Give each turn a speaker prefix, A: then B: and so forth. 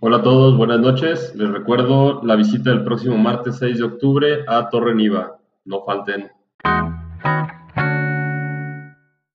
A: Hola a todos, buenas noches. Les recuerdo la visita del próximo martes 6 de octubre a Torre Niva. No falten.